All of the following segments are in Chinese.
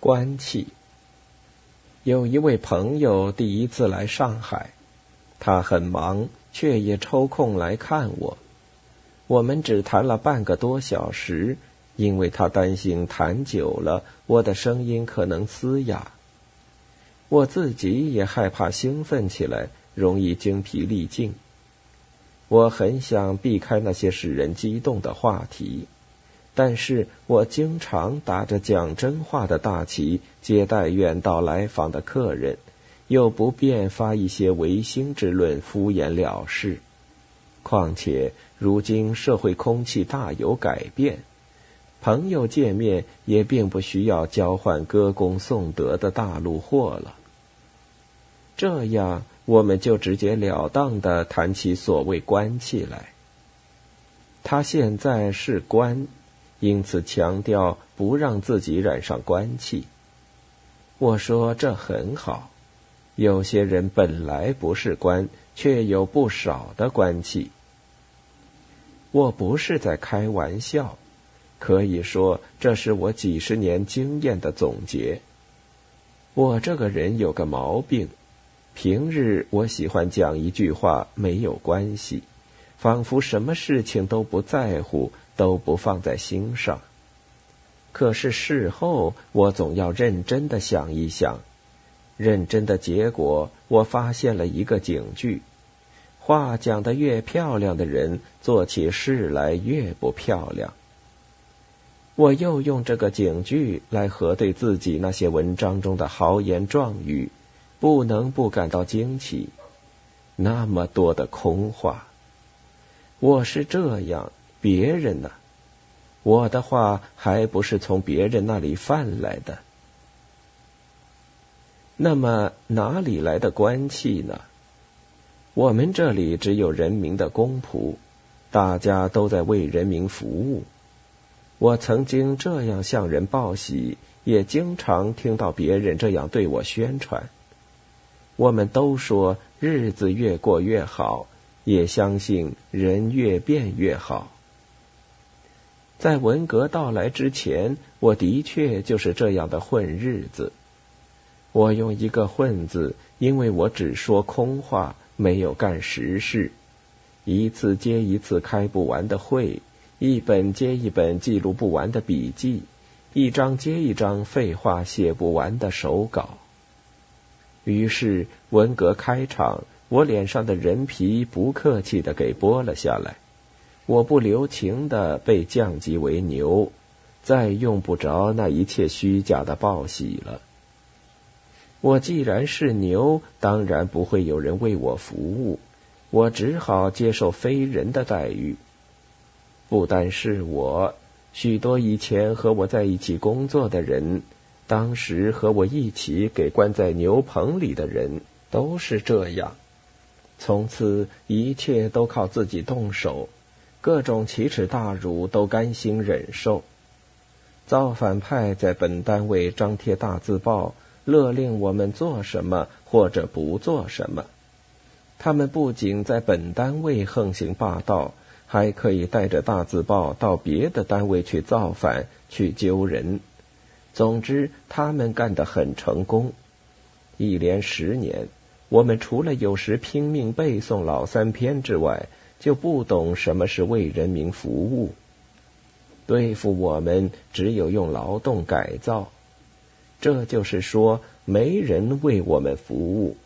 关系。有一位朋友第一次来上海，他很忙，却也抽空来看我。我们只谈了半个多小时，因为他担心谈久了我的声音可能嘶哑。我自己也害怕兴奋起来，容易精疲力尽。我很想避开那些使人激动的话题。但是我经常打着讲真话的大旗接待远道来访的客人，又不便发一些违心之论敷衍了事。况且如今社会空气大有改变，朋友见面也并不需要交换歌功颂德的大陆货了。这样，我们就直截了当的谈起所谓官气来。他现在是官。因此强调不让自己染上官气。我说这很好，有些人本来不是官，却有不少的官气。我不是在开玩笑，可以说这是我几十年经验的总结。我这个人有个毛病，平日我喜欢讲一句话没有关系，仿佛什么事情都不在乎。都不放在心上，可是事后我总要认真的想一想，认真的结果，我发现了一个警句：话讲得越漂亮的人，做起事来越不漂亮。我又用这个警句来核对自己那些文章中的豪言壮语，不能不感到惊奇。那么多的空话，我是这样。别人呢？我的话还不是从别人那里贩来的。那么哪里来的官气呢？我们这里只有人民的公仆，大家都在为人民服务。我曾经这样向人报喜，也经常听到别人这样对我宣传。我们都说日子越过越好，也相信人越变越好。在文革到来之前，我的确就是这样的混日子。我用一个“混”字，因为我只说空话，没有干实事。一次接一次开不完的会，一本接一本记录不完的笔记，一张接一张废话写不完的手稿。于是文革开场，我脸上的人皮不客气的给剥了下来。我不留情的被降级为牛，再用不着那一切虚假的报喜了。我既然是牛，当然不会有人为我服务，我只好接受非人的待遇。不单是我，许多以前和我在一起工作的人，当时和我一起给关在牛棚里的人，都是这样。从此一切都靠自己动手。各种奇耻大辱都甘心忍受，造反派在本单位张贴大字报，勒令我们做什么或者不做什么。他们不仅在本单位横行霸道，还可以带着大字报到别的单位去造反、去揪人。总之，他们干得很成功。一连十年，我们除了有时拼命背诵老三篇之外，就不懂什么是为人民服务。对付我们，只有用劳动改造。这就是说，没人为我们服务，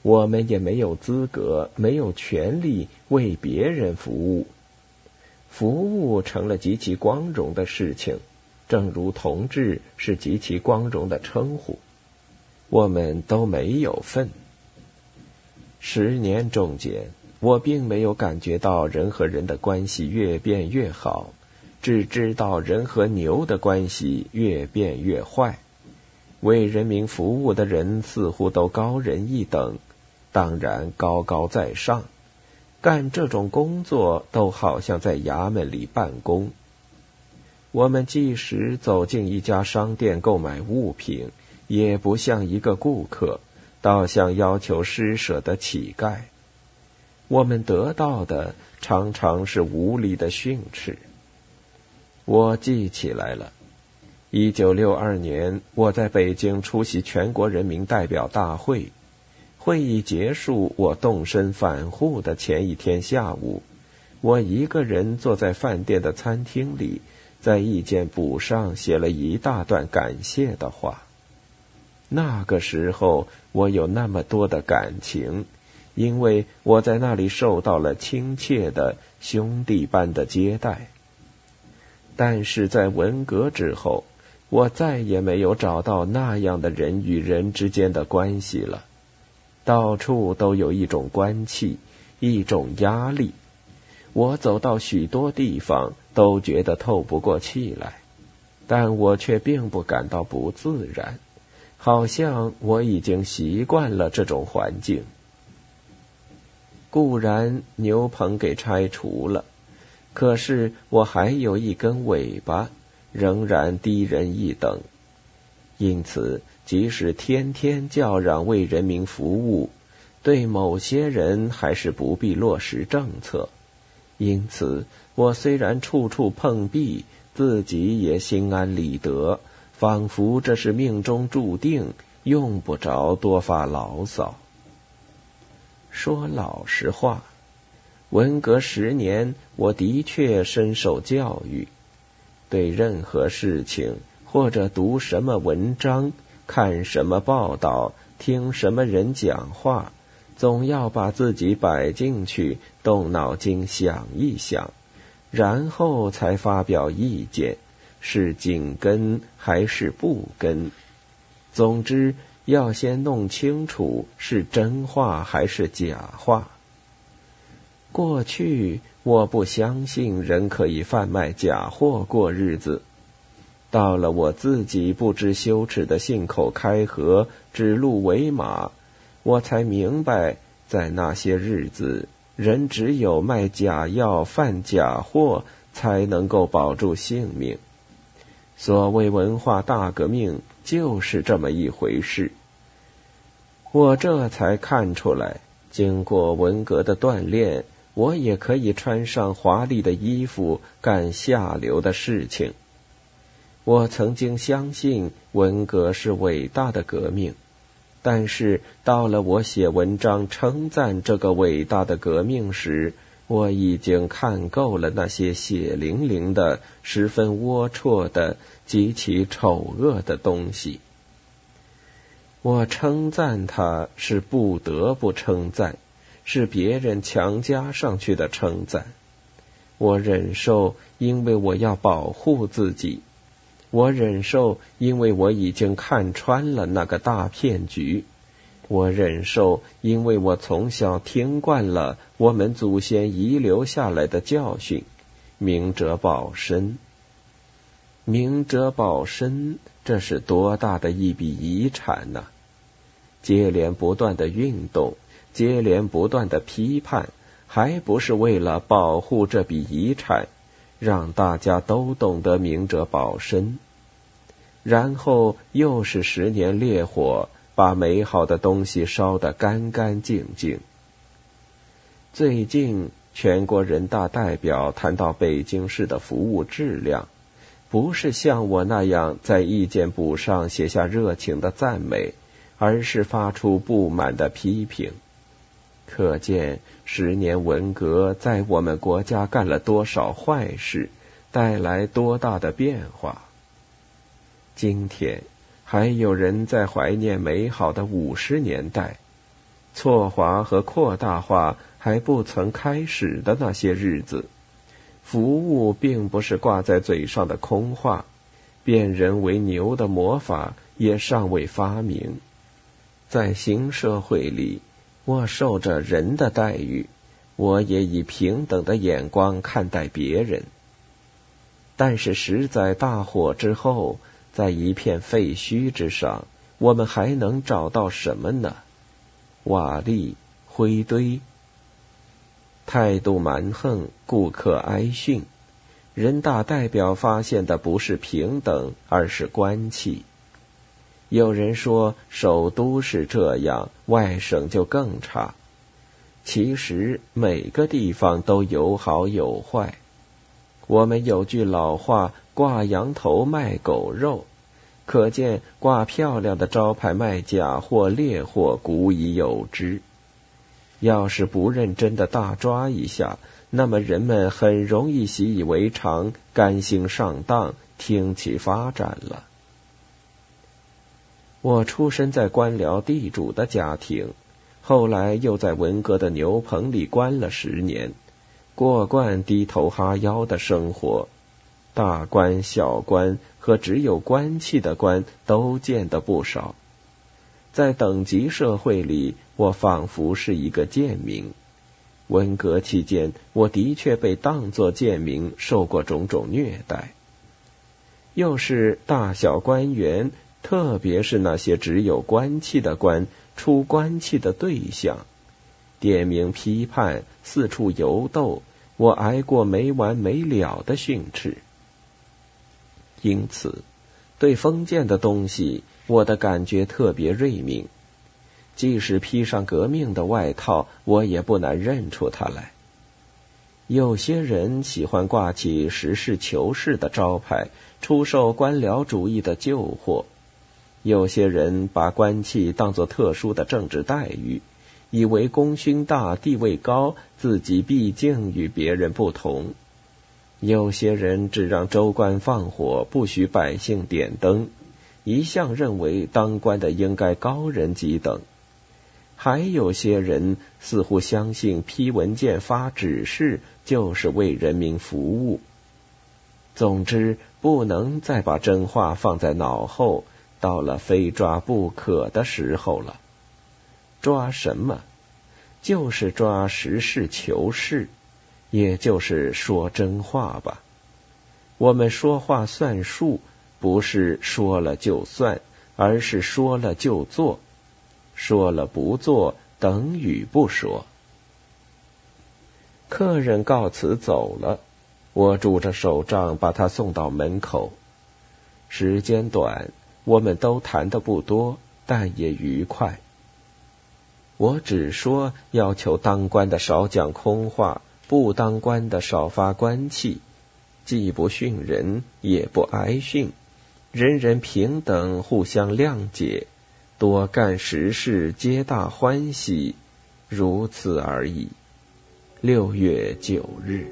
我们也没有资格、没有权利为别人服务。服务成了极其光荣的事情，正如同志是极其光荣的称呼。我们都没有份。十年中间。我并没有感觉到人和人的关系越变越好，只知道人和牛的关系越变越坏。为人民服务的人似乎都高人一等，当然高高在上，干这种工作都好像在衙门里办公。我们即使走进一家商店购买物品，也不像一个顾客，倒像要求施舍的乞丐。我们得到的常常是无理的训斥。我记起来了，一九六二年，我在北京出席全国人民代表大会。会议结束，我动身返沪的前一天下午，我一个人坐在饭店的餐厅里，在意见簿上写了一大段感谢的话。那个时候，我有那么多的感情，因为我在那里受到了亲切的兄弟般的接待。但是在文革之后，我再也没有找到那样的人与人之间的关系了，到处都有一种官气，一种压力。我走到许多地方都觉得透不过气来，但我却并不感到不自然，好像我已经习惯了这种环境。固然牛棚给拆除了，可是我还有一根尾巴。仍然低人一等，因此，即使天天叫嚷为人民服务，对某些人还是不必落实政策。因此，我虽然处处碰壁，自己也心安理得，仿佛这是命中注定，用不着多发牢骚。说老实话，文革十年，我的确深受教育。对任何事情，或者读什么文章、看什么报道、听什么人讲话，总要把自己摆进去，动脑筋想一想，然后才发表意见，是紧跟还是不跟。总之，要先弄清楚是真话还是假话。过去我不相信人可以贩卖假货过日子，到了我自己不知羞耻的信口开河、指鹿为马，我才明白，在那些日子，人只有卖假药、贩假货，才能够保住性命。所谓文化大革命，就是这么一回事。我这才看出来，经过文革的锻炼。我也可以穿上华丽的衣服干下流的事情。我曾经相信文革是伟大的革命，但是到了我写文章称赞这个伟大的革命时，我已经看够了那些血淋淋的、十分龌龊的、极其丑恶的东西。我称赞他是不得不称赞。是别人强加上去的称赞，我忍受，因为我要保护自己；我忍受，因为我已经看穿了那个大骗局；我忍受，因为我从小听惯了我们祖先遗留下来的教训：明哲保身。明哲保身，这是多大的一笔遗产呢！接连不断的运动。接连不断的批判，还不是为了保护这笔遗产，让大家都懂得明哲保身。然后又是十年烈火，把美好的东西烧得干干净净。最近全国人大代表谈到北京市的服务质量，不是像我那样在意见簿上写下热情的赞美，而是发出不满的批评。可见十年文革在我们国家干了多少坏事，带来多大的变化。今天还有人在怀念美好的五十年代，错划和扩大化还不曾开始的那些日子。服务并不是挂在嘴上的空话，变人为牛的魔法也尚未发明，在新社会里。我受着人的待遇，我也以平等的眼光看待别人。但是，实在大火之后，在一片废墟之上，我们还能找到什么呢？瓦砾、灰堆。态度蛮横，顾客挨训。人大代表发现的不是平等，而是官气。有人说首都是这样，外省就更差。其实每个地方都有好有坏。我们有句老话：“挂羊头卖狗肉。”可见挂漂亮的招牌卖假货劣货古已有之。要是不认真的大抓一下，那么人们很容易习以为常，甘心上当，听其发展了。我出生在官僚地主的家庭，后来又在文革的牛棚里关了十年，过惯低头哈腰的生活。大官小官和只有官气的官都见得不少，在等级社会里，我仿佛是一个贱民。文革期间，我的确被当作贱民，受过种种虐待。又是大小官员，特别是那些只有官气的官，出官气的对象，点名批判，四处游斗，我挨过没完没了的训斥。因此，对封建的东西，我的感觉特别锐敏。即使披上革命的外套，我也不难认出它来。有些人喜欢挂起实事求是的招牌，出售官僚主义的旧货；有些人把官气当作特殊的政治待遇，以为功勋大、地位高，自己毕竟与别人不同。有些人只让州官放火，不许百姓点灯，一向认为当官的应该高人几等；还有些人似乎相信批文件、发指示就是为人民服务。总之，不能再把真话放在脑后，到了非抓不可的时候了。抓什么？就是抓实事求是。也就是说真话吧。我们说话算数，不是说了就算，而是说了就做。说了不做，等于不说。客人告辞走了，我拄着手杖把他送到门口。时间短，我们都谈的不多，但也愉快。我只说要求当官的少讲空话。不当官的少发官气，既不训人，也不挨训，人人平等，互相谅解，多干实事，皆大欢喜，如此而已。六月九日。